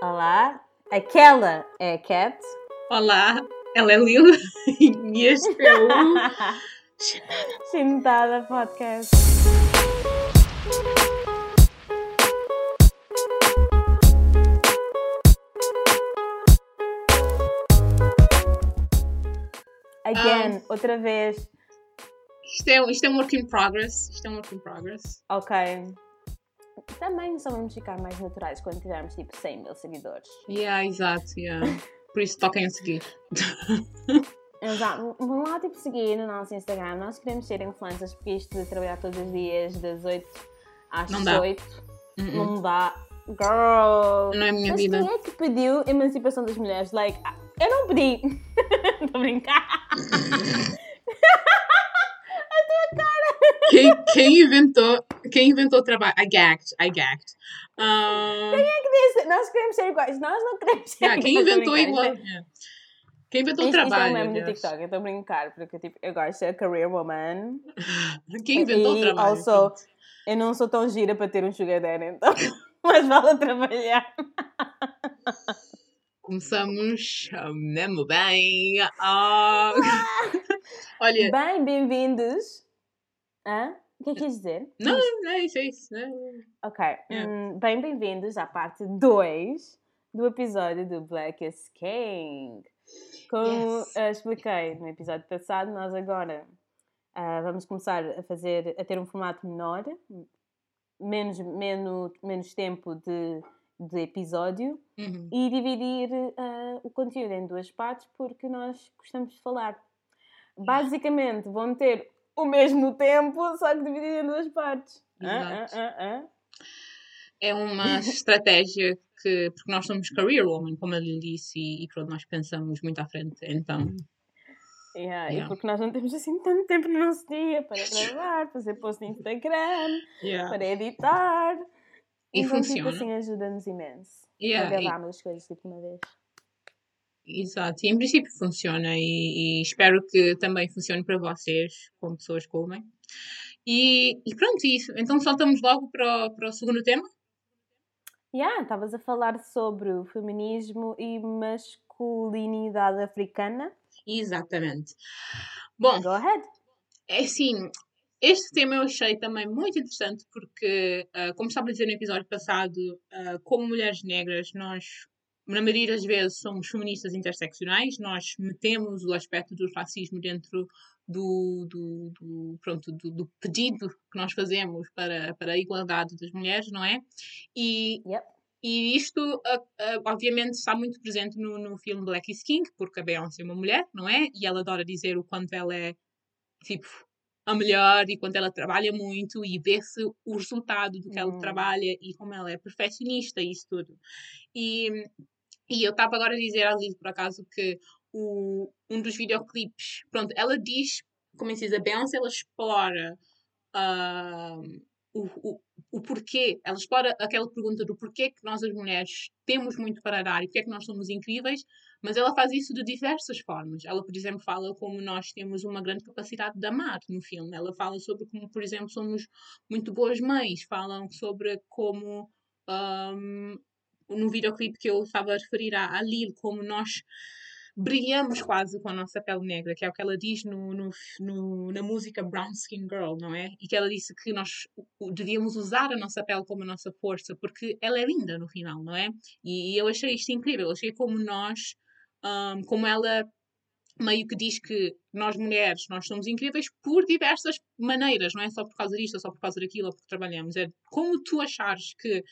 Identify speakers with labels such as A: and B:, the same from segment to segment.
A: Olá, aquela é a Cat.
B: Olá, ela é Lil e este é o
A: Chintada Podcast. Again, outra vez.
B: Isto é, isto é um work in progress. Isto é um work in progress.
A: Ok. Também só vamos ficar mais naturais quando tivermos tipo 100 mil seguidores.
B: Yeah, exato, yeah. Por isso toquem a seguir.
A: Exato. Vão lá tipo seguir no nosso Instagram. Nós queremos ser influencers porque isto de trabalhar todos os dias das 8 às
B: Não dá.
A: 8
B: Uh -uh.
A: não dá. Girl!
B: Não é a minha
A: Mas
B: vida.
A: quem é que pediu a emancipação das mulheres? Like, eu não pedi. Estou a brincar.
B: Quem, quem inventou, quem inventou o trabalho? I gagged, I gagged. Um,
A: Quem é que disse? Nós queremos ser iguais. Nós não queremos ser
B: yeah, quem
A: iguais.
B: inventou
A: Estou a
B: igual? yeah. Quem inventou o
A: Isto, isto é um
B: trabalho?
A: meme
B: aliás?
A: TikTok, eu estou a brincar, porque tipo, eu gosto de ser career woman.
B: Quem inventou o
A: E
B: trabalho?
A: also, eu não sou tão gira para ter um sugar daddy, então mas vale trabalhar.
B: Começamos mesmo bem. Ah. Olha,
A: Bem, bem-vindos. Hã? O que é que quis dizer?
B: não, não é isso, é isso. né?
A: Ok.
B: Yeah.
A: hum, bem, bem-vindos à parte 2 do episódio do Blackest King. Como
B: Yes.
A: ah, expliquei no episódio passado, nós agora ah, vamos começar a fazer, a ter um formato menor, menos, menos, menos tempo de, de episódio
B: Uhum.
A: e dividir ah, o conteúdo em duas partes porque nós gostamos de falar. Basicamente, vão ter o mesmo tempo, só que dividido em duas partes.
B: É uma estratégia que, porque nós somos career woman, como eu lhe disse, e, e pronto, nós pensamos muito à frente, então.
A: Yeah, E
B: Yeah.
A: porque nós não temos assim tanto tempo no nosso dia para gravar, fazer post no Instagram, para editar.
B: E
A: então,
B: funciona.
A: Tipo assim, ajuda-nos imenso.
B: Yeah,
A: a
B: e-
A: gravarmos as coisas tipo uma vez.
B: Exato, e em princípio funciona e, e espero que também funcione para vocês, como pessoas comem. E, e pronto, isso. Então saltamos logo para o, para o segundo tema.
A: Yeah, estavas a falar sobre o feminismo e masculinidade africana.
B: Exatamente. Bom,
A: Go ahead.
B: é assim, este tema eu achei também muito interessante porque, ah, como estava a dizer no episódio passado, ah, como mulheres negras, nós, na maioria das vezes, somos feministas interseccionais, nós metemos o aspecto do racismo dentro do, do, do, pronto, do, do pedido que nós fazemos para, para a igualdade das mulheres, não é? E,
A: Yep.
B: e isto, obviamente, está muito presente no, no filme Black is King, porque a Beyoncé é uma mulher, não é? E ela adora dizer o quanto ela é, tipo, a melhor e quanto ela trabalha muito e vê-se o resultado do que ela
A: Hum.
B: trabalha e como ela é perfeccionista e isso tudo. E, e eu estava agora a dizer à Liz, por acaso, que o, um dos videoclipes, pronto, ela diz, como é se diz, a Beyoncé, ela explora ah, o, o, o porquê, ela explora aquela pergunta do porquê que nós as mulheres temos muito para dar e porquê que nós somos incríveis, mas ela faz isso de diversas formas. Ela, por exemplo, fala como nós temos uma grande capacidade de amar no filme. Ela fala sobre como, por exemplo, somos muito boas mães. Falam sobre como, ahm, no videoclipe que eu estava a referir à, à Lil, como nós brilhamos quase com a nossa pele negra, que é o que ela diz no, no, no- na música Brown Skin Girl, não é? E que ela disse que nós devíamos usar a nossa pele como a nossa força, porque ela é linda no final, não é? E, eu achei isto incrível, eu achei como nós, ahm, como ela meio que diz que nós mulheres, nós somos incríveis por diversas maneiras, não é só por causa disto, ou só por causa daquilo, ou porque trabalhamos. É como tu achares que,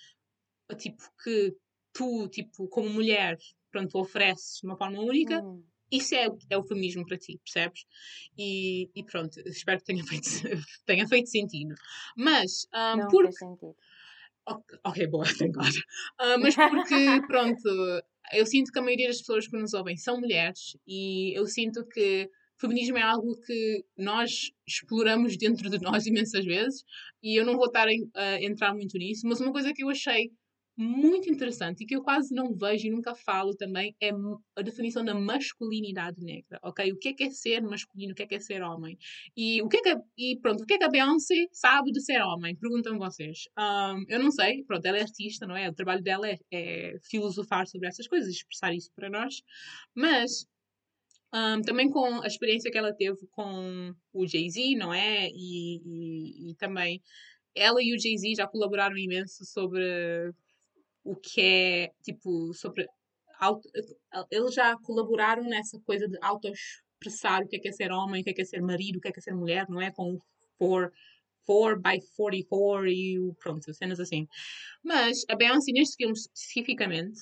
B: tipo, que tu, tipo, como mulher, pronto, ofereces de uma forma única,
A: Hum.
B: isso é, o- é o feminismo para ti, percebes? E, e pronto, espero que tenha feito, tenha feito sentido. Mas, ahm,
A: Não
B: porque
A: sentido.
B: Ok, ok, boa, thank God. Ah, mas porque, pronto, eu sinto que a maioria das pessoas que nos ouvem são mulheres e eu sinto que feminismo é algo que nós exploramos dentro de nós imensas vezes e eu não vou estar a entrar muito nisso, mas uma coisa que eu achei muito interessante e que eu quase não vejo e nunca falo também é a definição da masculinidade negra, ok? O que é que é ser masculino, o que é que é ser homem? E o que é que, e pronto, o que é que a Beyoncé sabe de ser homem? Perguntam vocês. Um, eu não sei, pronto, ela é artista, não é? O trabalho dela é, é filosofar sobre essas coisas, expressar isso para nós, mas um, também com a experiência que ela teve com o Jay-Z, não é? E, e, e também ela e o Jay-Z já colaboraram imenso sobre o que é, tipo, sobre. Auto, eles já colaboraram nessa coisa de auto-expressar o que é, que é ser homem, o que é, que é ser marido, o que é, que é ser mulher, não é? Com o 4 by 44 e pronto, cenas assim. Mas a Beyoncé, neste filme especificamente,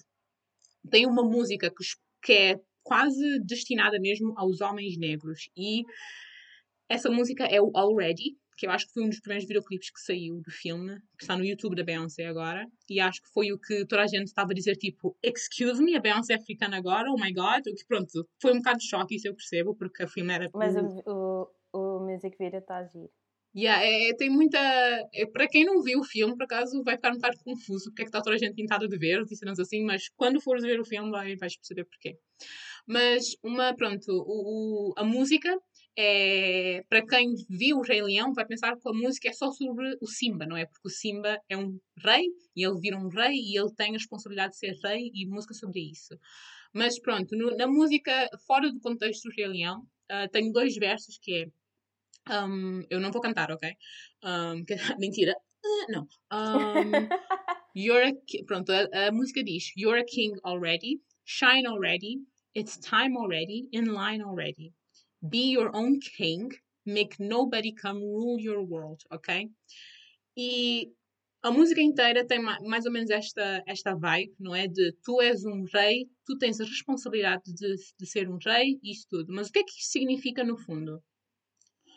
B: tem uma música que, que é quase destinada mesmo aos homens negros. E essa música é o Already, que eu acho que foi um dos primeiros videoclipes que saiu do filme, que está no YouTube da Beyoncé agora, e acho que foi o que toda a gente estava a dizer, tipo, excuse me, a Beyoncé é africana agora, oh my god, o que pronto, foi um bocado de choque, isso eu percebo, porque o filme era...
A: Mas o, o, o music video está a giro.
B: Yeah, é, é, tem muita. É, para quem não viu o filme, por acaso, vai ficar um bocado confuso porque é que está toda a gente pintada de verde e cenas assim, mas quando fores ver o filme vai, vais perceber porquê. Mas uma, pronto, o, o, a música é, para quem viu o Rei Leão, vai pensar que a música é só sobre o Simba, não é? Porque o Simba é um rei e ele vira um rei e ele tem a responsabilidade de ser rei e música sobre isso. Mas pronto, no, na música, fora do contexto do Rei Leão, uh, tenho dois versos que é. Um, eu não vou cantar, ok? Um, que, mentira. Uh, não. Um, you're a, pronto, a, a música diz: You're a king already, shine already, it's time already, in line already. Be your own king. Make nobody come rule your world, ok? E a música inteira tem mais ou menos esta, esta vibe, não é? De tu és um rei, tu tens a responsabilidade de, de ser um rei isso tudo. Mas o que é que isso significa no fundo?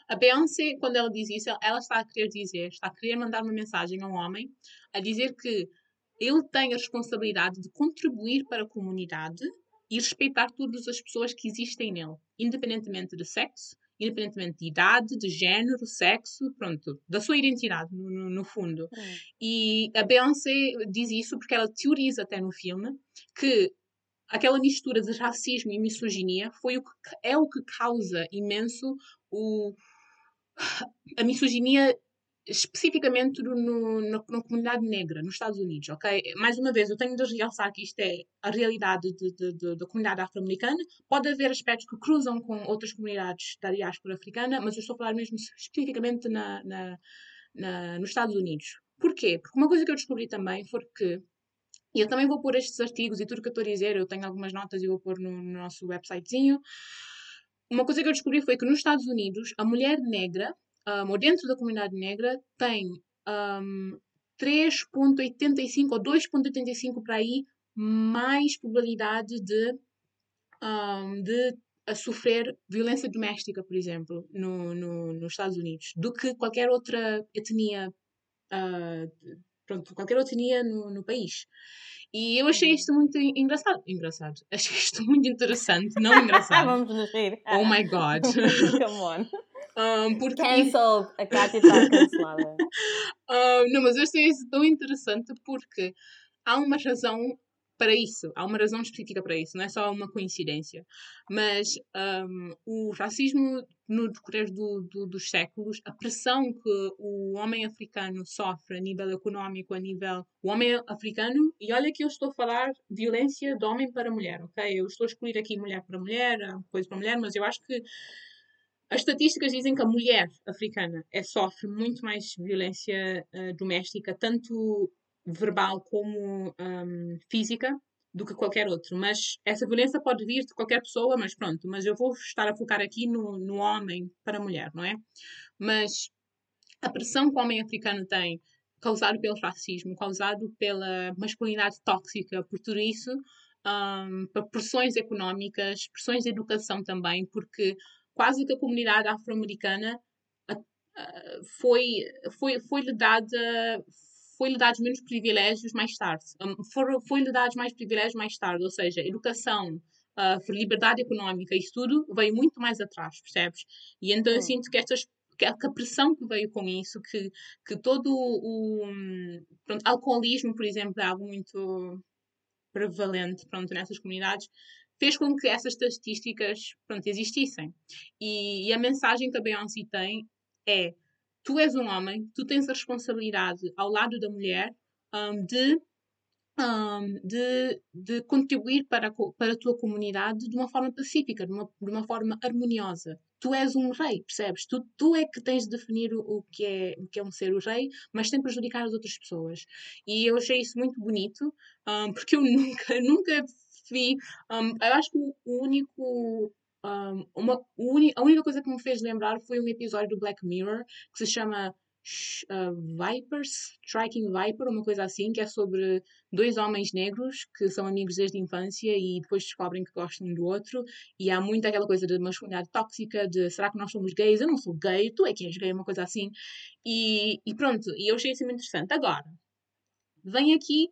B: A Beyoncé, quando ela diz isso, ela está a querer dizer, está a querer mandar uma mensagem a um homem a dizer que ele tem a responsabilidade de contribuir para a comunidade e respeitar todas as pessoas que existem nele, independentemente de sexo, independentemente de idade, de género, sexo, pronto, da sua identidade, no, no, fundo. Hum. E a Beyoncé diz isso porque ela teoriza até no filme que aquela mistura de racismo e misoginia foi o que é o que causa imenso o a misoginia especificamente no, no, na comunidade negra nos Estados Unidos, ok? Mais uma vez, eu tenho de realçar que isto é a realidade de, de, de, da comunidade afro-americana. Pode haver aspectos que cruzam com outras comunidades da diáspora africana, mas eu estou a falar mesmo especificamente na, na, na, nos Estados Unidos. Porquê? Porque uma coisa que eu descobri também foi que e eu também vou pôr estes artigos e tudo que eu estou a dizer, eu tenho algumas notas e vou pôr no, no nosso websitezinho. Uma coisa que eu descobri foi que nos Estados Unidos, a mulher negra um, ou dentro da comunidade negra, tem um, 3,85 ou 2,85 para aí mais probabilidade de, um, de sofrer violência doméstica, por exemplo, no, no, nos Estados Unidos, do que qualquer outra etnia, uh, pronto, qualquer outra etnia no, no país. E eu achei isto muito engraçado. Engraçado. Achei isto muito interessante, não engraçado.
A: Vamos nos rir.
B: Oh my god.
A: Come on.
B: Um, porque...
A: Cancelled. A Kátia está cancelada.
B: um, não, mas eu achei isso tão interessante porque há uma razão para isso, há uma razão específica para isso, não é só uma coincidência. Mas um, o racismo, no decorrer do, do, dos séculos, a pressão que o homem africano sofre a nível económico, a nível. O homem africano, e olha que eu estou a falar violência de homem para mulher, ok? Eu estou a escolher aqui mulher para mulher, coisa para mulher, mas eu acho que as estatísticas dizem que a mulher africana é, sofre muito mais violência uh, doméstica, tanto verbal como um, física, do que qualquer outro. Mas essa violência pode vir de qualquer pessoa, mas pronto. Mas eu vou estar a focar aqui no, no homem para a mulher, não é? Mas a pressão que o homem africano tem, causado pelo racismo, causado pela masculinidade tóxica, por tudo isso, um, pressões económicas, pressões de educação também, porque quase que a comunidade afro-americana foi, foi, foi-lhe dada foi-lhe dados menos privilégios mais tarde. Foi-lhe dados mais privilégios mais tarde, ou seja, educação, uh, liberdade económica, isso tudo veio muito mais atrás, percebes? E então eu sinto que estas que a, pressão que veio com isso, que, que todo o pronto, alcoolismo, por exemplo, é algo muito prevalente pronto, nessas comunidades, fez com que essas estatísticas pronto, existissem. E, e a mensagem que a Beyoncé tem é: tu és um homem, tu tens a responsabilidade ao lado da mulher um, de um, de, de, contribuir para, para a tua comunidade de uma forma pacífica, de uma, de uma forma harmoniosa. Tu és um rei, percebes? Tu, tu é que tens de definir o, o, que é, o que é um ser o rei, mas sem prejudicar as outras pessoas. E eu achei isso muito bonito, um, porque eu nunca, nunca vi. eu acho que o único um, uma, a única coisa que me fez lembrar foi um episódio do Black Mirror que se chama uh, Vipers, Striking Viper, uma coisa assim, que é sobre dois homens negros que são amigos desde a infância e depois descobrem que gostam um do outro. E há muito aquela coisa de masculinidade tóxica, de será que nós somos gays? Eu não sou gay, tu é que és gay, uma coisa assim. E, e pronto, e eu achei isso muito interessante. Agora, vem aqui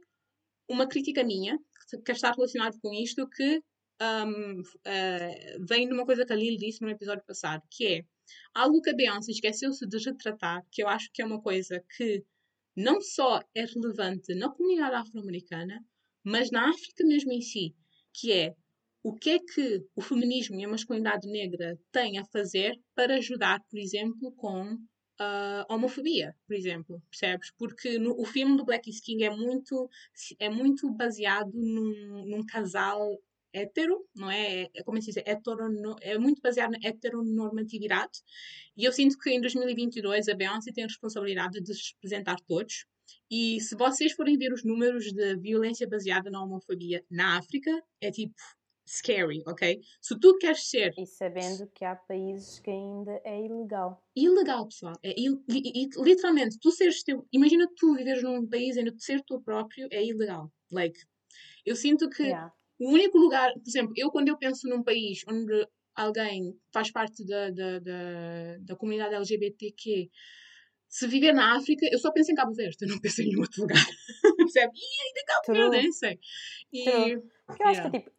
B: uma crítica minha, que está relacionado com isto, que um, uh, vem de uma coisa que a Lil disse no episódio passado, que é algo que a Beyoncé esqueceu-se de retratar, que eu acho que é uma coisa que não só é relevante na comunidade afro-americana, mas na África mesmo em si, que é o que é que o feminismo e a masculinidade negra têm a fazer para ajudar, por exemplo, com a homofobia, por exemplo, percebes? Porque no, o filme do Black is King é muito, é muito baseado num, num casal hétero, não é? é como é se diz? Hetero, é muito baseado na heteronormatividade. E eu sinto que em 2022 a Beyoncé tem a responsabilidade de se representar todos. E se vocês forem ver os números de violência baseada na homofobia na África, é tipo scary, ok? Se tu queres ser.
A: E sabendo que há países que ainda é ilegal.
B: Ilegal, pessoal. É il... literalmente, tu seres teu. Imagina tu viveres num país onde ser tu próprio é ilegal. Like, eu sinto que yeah. O único lugar, por exemplo, eu quando eu penso num país onde alguém faz parte da, da, da, da comunidade LGBTQ, se viver na África, eu só penso em Cabo Verde, eu não penso em nenhum outro lugar. Percebe? E ainda Cabo Verde, nem sei.
A: E, Porque eu acho yeah. que tipo,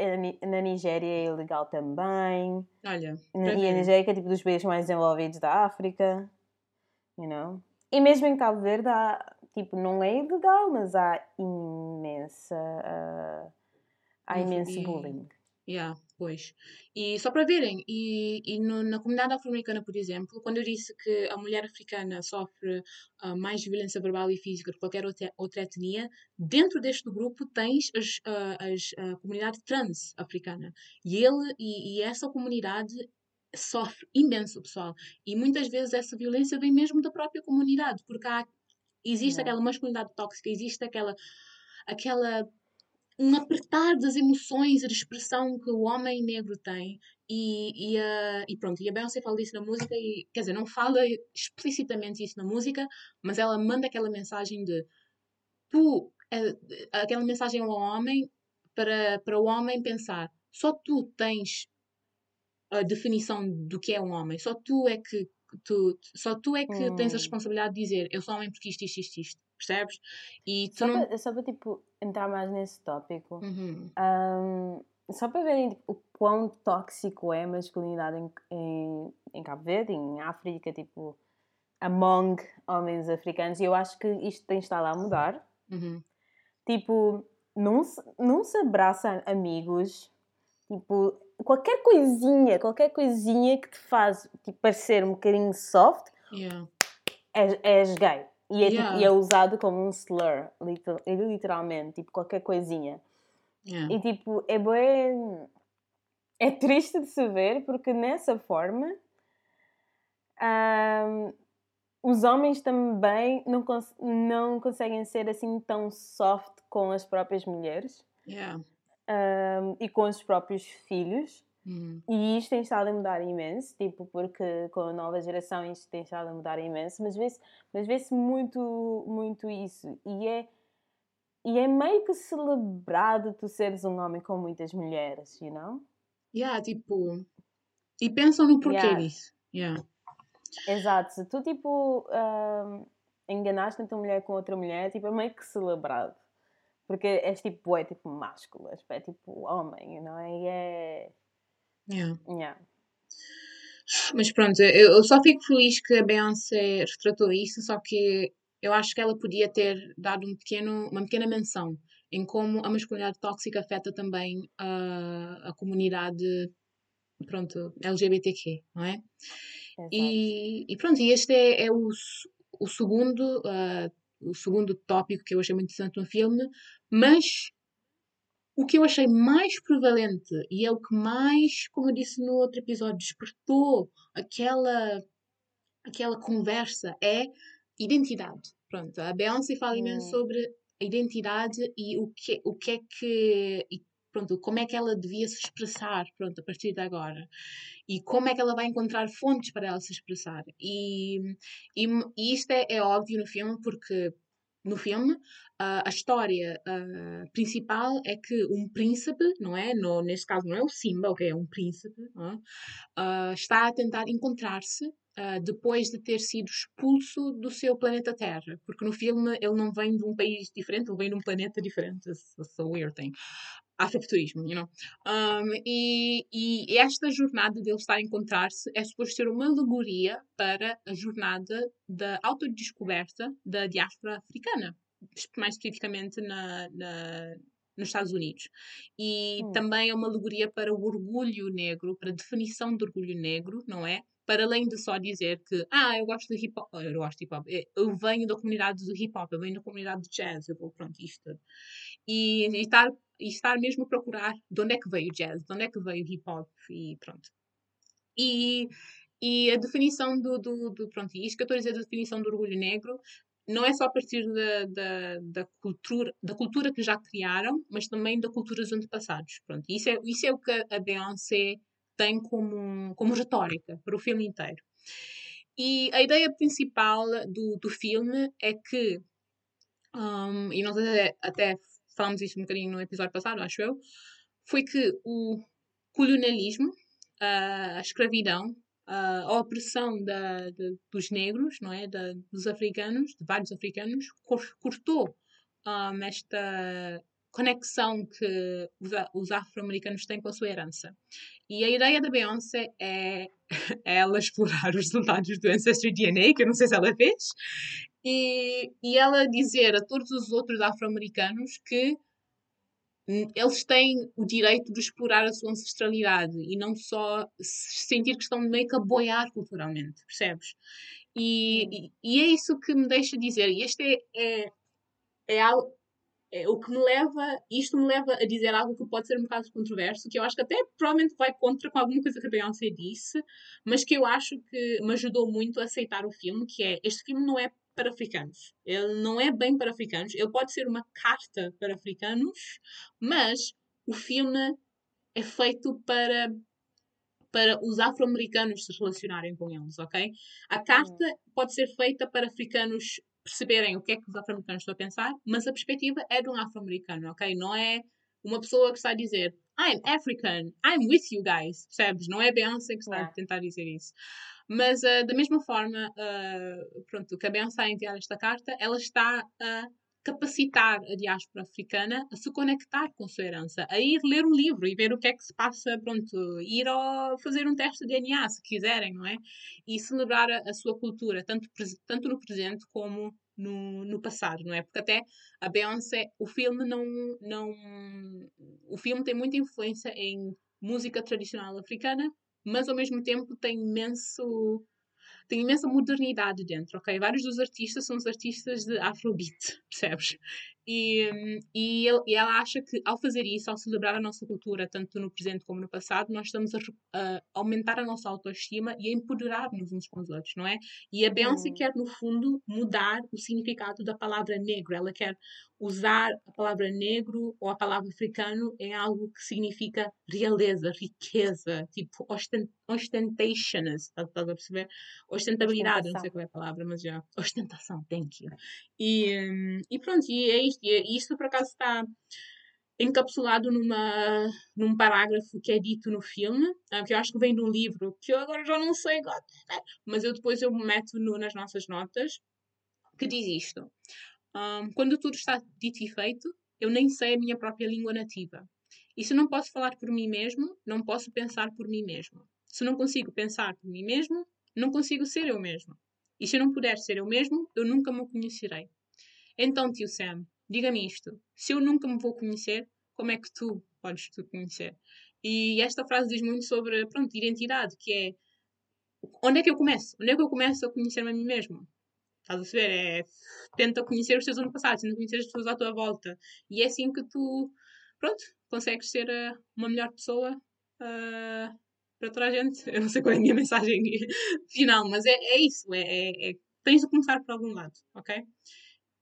A: na Nigéria é ilegal também.
B: Olha.
A: E a Nigéria é tipo dos países mais desenvolvidos da África. You know? E mesmo em Cabo Verde há, tipo, não é ilegal, mas há imensa. Uh, há imenso bullying.
B: Yeah, pois. E só para verem, e, e no, na comunidade afro-americana, por exemplo, quando eu disse que a mulher africana sofre uh, mais violência verbal e física do que qualquer outra, outra etnia, dentro deste grupo tens as, uh, as, a comunidade trans-africana. E ele e, e essa comunidade sofre imenso, pessoal. E muitas vezes essa violência vem mesmo da própria comunidade, porque há, existe aquela masculinidade tóxica, existe aquela aquela um apertar das emoções e de expressão que o homem negro tem. E, e, uh, e pronto, e a Beyoncé fala disso na música, e, quer dizer, não fala explicitamente isso na música, mas ela manda aquela mensagem de tu, uh, aquela mensagem ao homem para, para o homem pensar, só tu tens a definição do que é um homem, só tu é que tu, só tu é que hum. tens a hum. responsabilidade de dizer eu sou homem porque isto, isto, isto, isto percebes?
A: E só, não... para, só para tipo, entrar mais nesse tópico, uhum. um, só para verem tipo, o quão tóxico é a masculinidade em, em, em Cabo Verde, em África, tipo, among homens africanos, e eu acho que isto tem estado a mudar. Uhum. Tipo, não se, não se abraça amigos, tipo, qualquer coisinha, qualquer coisinha que te faz tipo, parecer um bocadinho soft, yeah. és, és gay. E é, yeah. tipo, e é usado como um slur, literalmente, tipo qualquer coisinha. Yeah. E tipo, é bem. É triste de se ver porque nessa forma um, os homens também não, cons não conseguem ser assim tão soft com as próprias mulheres
B: yeah.
A: um, e com os próprios filhos.
B: Uhum.
A: E isto tem estado a mudar imenso, tipo, porque com a nova geração isto tem estado a mudar imenso, mas vê-se mas vê muito, muito isso. E é, e é meio que celebrado tu seres um homem com muitas mulheres, you know?
B: Yeah, tipo. E pensam no porquê yeah. disso. Yeah.
A: Exato. Se tu, tipo, um, enganaste a tua mulher com outra mulher, tipo, é meio que celebrado. Porque és tipo, é tipo másculo, é tipo homem, não é? E é
B: Yeah.
A: Yeah.
B: Mas pronto, eu, eu só fico feliz que a Beyoncé retratou isso, só que eu acho que ela podia ter dado um pequeno, uma pequena menção em como a masculinidade tóxica afeta também a, a comunidade pronto, LGBTQ, não é? E, e, pronto, e este é, é o, o segundo uh, o segundo tópico que eu achei muito interessante no filme, mas o que eu achei mais prevalente e é o que mais, como eu disse no outro episódio, despertou aquela aquela conversa é identidade. Pronto, a Beyoncé fala imenso hum. sobre a identidade e o que, o que é que. E, pronto, como é que ela devia se expressar pronto, a partir de agora. E como é que ela vai encontrar fontes para ela se expressar. E, e, e isto é, é óbvio no filme, porque no filme, uh, a história uh, principal é que um príncipe, não é? No, neste caso não é o Simba, ok? É um príncipe, uh, está a tentar encontrar-se depois de ter sido expulso do seu planeta Terra. Porque no filme ele não vem de um país diferente, ele vem de um planeta diferente. It's a weird thing. Afrofuturismo, you know? Um, e, e esta jornada dele estar a encontrar-se é suposto ser uma alegoria para a jornada da autodescoberta da diáspora africana, mais especificamente na, na nos Estados Unidos. E hum. também é uma alegoria para o orgulho negro, para a definição do orgulho negro, não é? para além de só dizer que, ah, eu gosto de hip hop, eu gosto de hip hop, eu venho da comunidade do hip hop, eu venho da comunidade de jazz, eu vou, pronto, isto. E, e, estar, e estar mesmo a procurar de onde é que veio o jazz, de onde é que veio o hip hop, e pronto. E, e a definição do, do, do pronto, isto que eu estou a dizer da definição do orgulho negro, não é só a partir da, da, da, cultura, da cultura que já criaram, mas também da cultura dos antepassados. Pronto, isso é, isso é o que a Beyoncé tem como, como retórica para o filme inteiro. E a ideia principal do, do filme é que, um, e nós até, até falamos isso um bocadinho no episódio passado, acho eu, foi que o colonialismo, a escravidão, a opressão da, de, dos negros, não é, da, dos africanos, de vários africanos, cortou um, esta conexão que os, os afro-americanos têm com a sua herança. E a ideia da Beyoncé é, é ela explorar os resultados do Ancestry DNA, que eu não sei se ela fez, e, e ela dizer a todos os outros afro-americanos que eles têm o direito de explorar a sua ancestralidade e não só sentir que estão meio que a boiar culturalmente, percebes? E, e, e, é isso que me deixa dizer, e este é, é, é algo, é, o que me leva, isto me leva a dizer algo que pode ser um bocado controverso, que eu acho que até provavelmente vai contra com alguma coisa que a Beyoncé disse, mas que eu acho que me ajudou muito a aceitar o filme, que é, este filme não é para africanos. Ele não é bem para africanos. Ele pode ser uma carta para africanos, mas o filme é feito para para os afro-americanos se relacionarem com eles, ok? A carta pode ser feita para africanos perceberem o que é que os afro-americanos estão a pensar, mas a perspectiva é de um afro-americano, ok? Não é uma pessoa que está a dizer I'm African, I'm with you guys, percebes? Não é Beyoncé que está a tentar dizer isso. Mas uh, da mesma forma, uh, pronto, que a Beyoncé a enviar esta carta, ela está a capacitar a diáspora africana a se conectar com a sua herança, a ir ler um livro e ver o que é que se passa, pronto, ir ao, fazer um teste de DNA, se quiserem, não é? E celebrar a, a sua cultura, tanto, tanto no presente como no, no passado, não é? Porque até a Beyoncé, o filme não, não... O filme tem muita influência em música tradicional africana, mas ao mesmo tempo tem imenso tem imensa modernidade dentro, ok? Vários dos artistas são os artistas de Afrobeat, percebes? E, e, ele, e, ela acha que ao fazer isso, ao celebrar a nossa cultura, tanto no presente como no passado, nós estamos a, a aumentar a nossa autoestima e a empoderar-nos uns com os outros, não é? E a Beyoncé hum. quer, no fundo, mudar o significado da palavra negro. Ela quer usar a palavra negro ou a palavra africano em algo que significa realeza, riqueza, tipo ostent ostentation, estás a perceber? Ostentabilidade, não sei qual é a palavra, mas já. Ostentação, thank you. E, hum, e pronto, e é isto. E isto por acaso está encapsulado numa, num parágrafo que é dito no filme, ah, que eu acho que vem de um livro, que eu agora já não sei, mas eu depois eu meto no, nas nossas notas, que diz isto. Um, quando tudo está dito e feito, eu nem sei a minha própria língua nativa. E se não posso falar por mim mesmo, não posso pensar por mim mesmo. Se não consigo pensar por mim mesmo, não consigo ser eu mesmo. E se eu não puder ser eu mesmo, eu nunca me conhecerei. Então, tio Sam, diga-me isto. Se eu nunca me vou conhecer, como é que tu podes te conhecer? E esta frase diz muito sobre, pronto, identidade, que é onde é que eu começo? Onde é que eu começo a conhecer-me a mim mesmo? Estás a saber? É, tenta conhecer os teus antepassados, tenta conhecer as pessoas à tua volta. E é assim que tu, pronto, consegues ser uh, uma melhor pessoa uh, para toda a gente. Eu não sei qual é a minha mensagem final, mas é, é isso. É, é, é, tens de começar por algum lado, ok?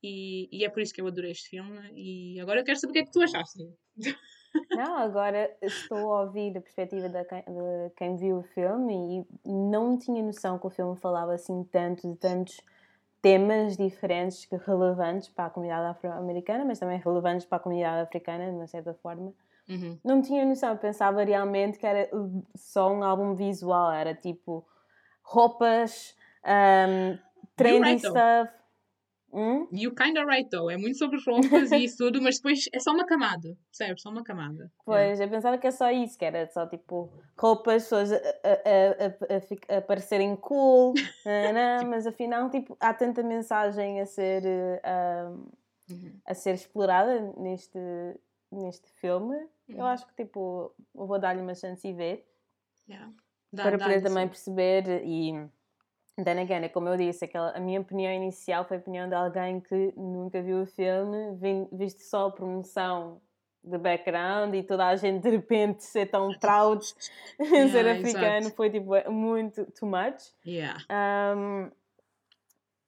B: E, e, é por isso que eu adorei este filme. E agora eu quero saber o que é que tu achaste.
A: Não, agora estou a ouvir a perspectiva de quem, de quem viu o filme e não tinha noção que o filme falava assim tanto de tantos temas diferentes que relevantes para a comunidade afro-americana, mas também relevantes para a comunidade africana, de uma certa forma. Uhum. Não tinha noção, pensava realmente que era só um álbum visual, era tipo roupas, um, trendy stuff.
B: Hum? You kinda right, though. É muito sobre roupas e isso tudo, mas depois é só uma camada, percebes? Só uma camada.
A: Pois, eu pensava que é só isso, que era só tipo roupas, pessoas a, a, a, a, parecerem cool, não, mas afinal tipo, há tanta mensagem a ser, uh, uhum. a ser explorada neste, neste filme. Uhum. Eu acho que tipo, eu vou dar-lhe uma chance e ver. Yeah. Dá, para poder também sim. perceber e Then again, é como eu disse, aquela, a minha opinião inicial foi a opinião de alguém que nunca viu o filme, visto só a promoção de background e toda a gente de repente ser tão proud yeah, ser africano foi tipo muito too much. Yeah. Um,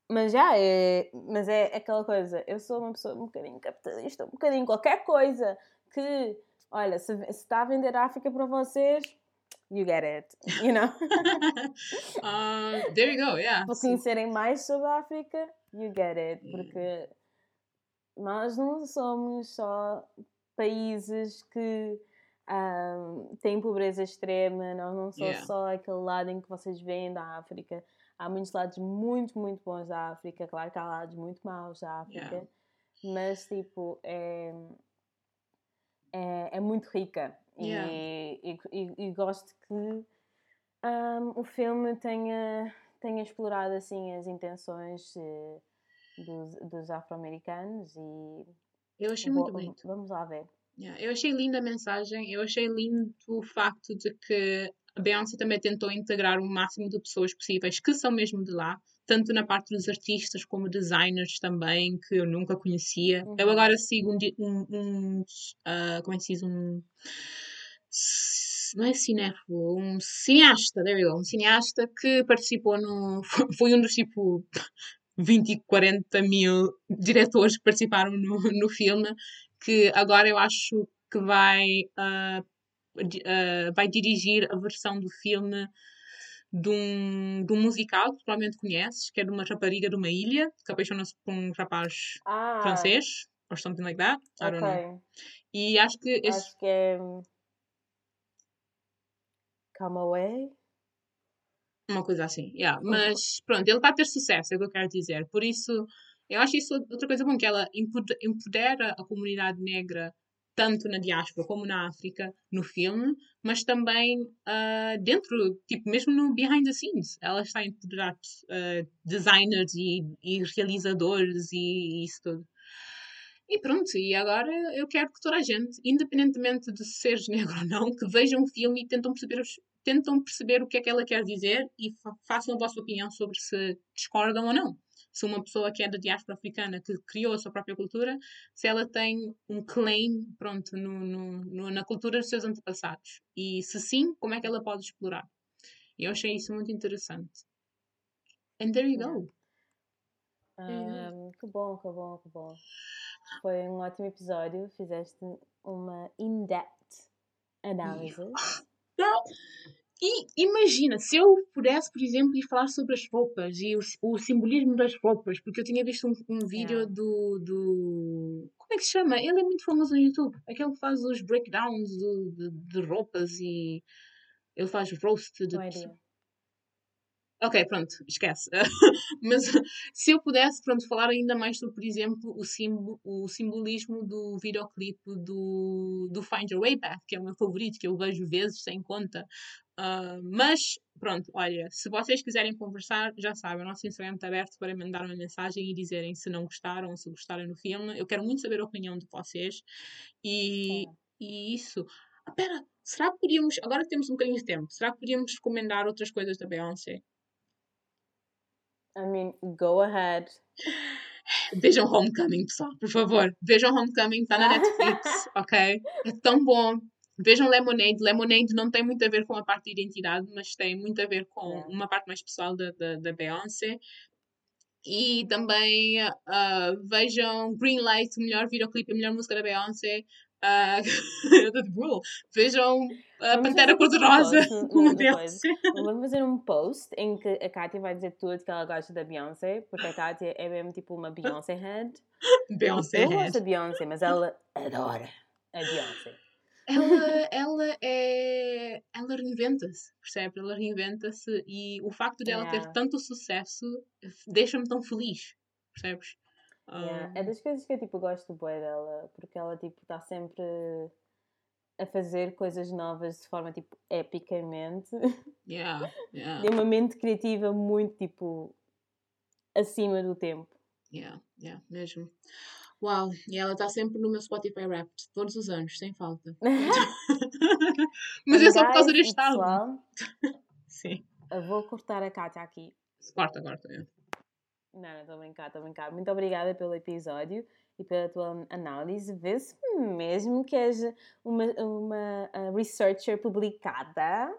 A: mas já é, mas é aquela coisa, eu sou uma pessoa um bocadinho capitalista, um bocadinho qualquer coisa que, olha, se, se está a vender África para vocês, you get it, you know?
B: uh, there you go, yeah.
A: Para conhecerem mais sobre a África, you get it, porque nós não somos só países que um, têm pobreza extrema, nós não somos yeah. só aquele lado em que vocês veem da África. Há muitos lados muito, muito bons da África, claro que há lados muito maus da África, yeah. mas tipo, é, é, é muito rica Yeah. E, e, e, gosto que um, o filme tenha, tenha explorado assim as intenções uh, dos, dos afro-americanos e
B: eu achei muito bonito.
A: Vamos lá ver.
B: Yeah. Eu achei linda a mensagem, eu achei lindo o facto de que a Beyoncé também tentou integrar o máximo de pessoas possíveis que são mesmo de lá, tanto na parte dos artistas como designers também, que eu nunca conhecia. Uhum. Eu agora sigo um, um, um uh, como é que se diz, um não é cinéfilo, um cineasta, there you go, um cineasta que participou no. Foi um dos tipo 20 e 40 mil diretores que participaram no, no filme, que agora eu acho que vai, uh, uh, vai dirigir a versão do filme de um, de um musical que provavelmente conheces, que é de uma rapariga de uma ilha que apaixona-se por um rapaz ah. francês, or something like that. I okay. don't know. E acho que.
A: Esse... Acho que é. Come Away.
B: Uma coisa assim, yeah. mas pronto, ele está a ter sucesso, é o que eu quero dizer. Por isso, eu acho isso outra coisa bom, que ela empodera a comunidade negra tanto na diáspora como na África, no filme, mas também uh, dentro, tipo, mesmo no behind the scenes. Ela está a empoderar uh, designers e, e realizadores e, e, isso tudo. E pronto, e agora eu quero que toda a gente, independentemente de seres negro ou não, que vejam o filme e tentam perceber, tentam perceber o que é que ela quer dizer e fa façam a vossa opinião sobre se discordam ou não. Se uma pessoa que é da diáspora africana, que criou a sua própria cultura, se ela tem um claim, pronto, no, no, no, na cultura dos seus antepassados. E se sim, como é que ela pode explorar? Eu achei isso muito interessante. And there you go.
A: Um, que bom, que bom, que bom. Foi um ótimo episódio. Fizeste uma in-depth análise.
B: Não. E imagina, se eu pudesse, por exemplo, ir falar sobre as roupas e o, o simbolismo das roupas, porque eu tinha visto um, um vídeo yeah. do, do. Como é que se chama? Ele é muito famoso no YouTube. Aquele que faz os breakdowns de, de, de roupas e. Ele faz roast de. Ok, pronto, esquece. Mas se eu pudesse, pronto, falar ainda mais sobre, por exemplo, o, símbolo, o simbolismo do videoclipe do, do Find Your Way Back, que é o meu favorito, que eu vejo vezes sem conta. Uh, mas, pronto, olha, se vocês quiserem conversar, já sabem, o nosso Instagram está aberto para mandar uma mensagem e dizerem se não gostaram ou se gostaram do filme. Eu quero muito saber a opinião de vocês. E, é. e isso. Ah, pera, será que podíamos, agora que temos um bocadinho de tempo, será que podíamos recomendar outras coisas da Beyoncé?
A: I mean, go ahead.
B: Vejam Homecoming, pessoal, por favor. Vejam Homecoming, está na Netflix, ok? É tão bom. Vejam Lemonade. Lemonade não tem muito a ver com a parte de identidade, mas tem muito a ver com uma parte mais pessoal da, da, da Beyoncé. E também uh, vejam Green Light, o melhor videoclipe, a melhor música da Beyoncé. Uh, vejam a Pantera Cor-de-Rosa
A: com a Beyoncé. Vamos fazer um post em que a Kátia vai dizer tudo que ela gosta da Beyoncé, porque a Kátia é mesmo tipo uma Beyoncé head.
B: Beyoncé
A: Eu gosto da Beyoncé, mas ela adora a Beyoncé.
B: Ela, ela é. Ela reinventa-se, percebe? Ela reinventa-se e o facto de ela yeah. ter tanto sucesso deixa-me tão feliz, percebes?
A: Yeah. É das coisas que eu tipo, gosto bem dela, porque ela tipo está sempre a fazer coisas novas de forma tipo epicamente.
B: Yeah, yeah.
A: Tem uma mente criativa muito tipo acima do tempo.
B: Yeah, yeah, mesmo. Uau, e ela está sempre no meu Spotify Wrapped, todos os anos, sem falta. Mas é só por causa deste álbum. Sim.
A: Eu vou cortar a Kátia aqui.
B: Corta, corta, é.
A: Não, não, estou a brincar, estou a brincar. Muito obrigada pelo episódio e pela tua análise. Vê-se mesmo que és uma, uma researcher publicada.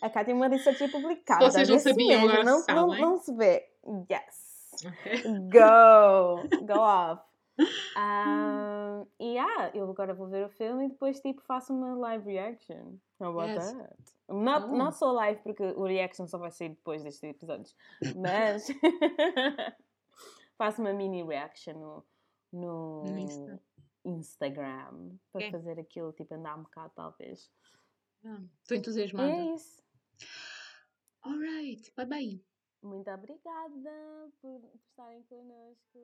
A: A Cá tem uma researcher publicada.
B: Vocês não sabiam, agora
A: não,
B: não,
A: não se vê. Yes. Okay. Go! Go off. Um, e ah, eu agora vou ver o filme e depois tipo faço uma live reaction. How about yes. that? Not, oh. not so live porque o reaction só vai sair depois destes episódios. Mas faço uma mini reaction no, no, no Insta. Instagram para okay. fazer aquilo tipo andar um bocado talvez.
B: Estou ah, entusiasmada.
A: É isso.
B: Alright, bye bye.
A: Muito obrigada por, por estarem connosco.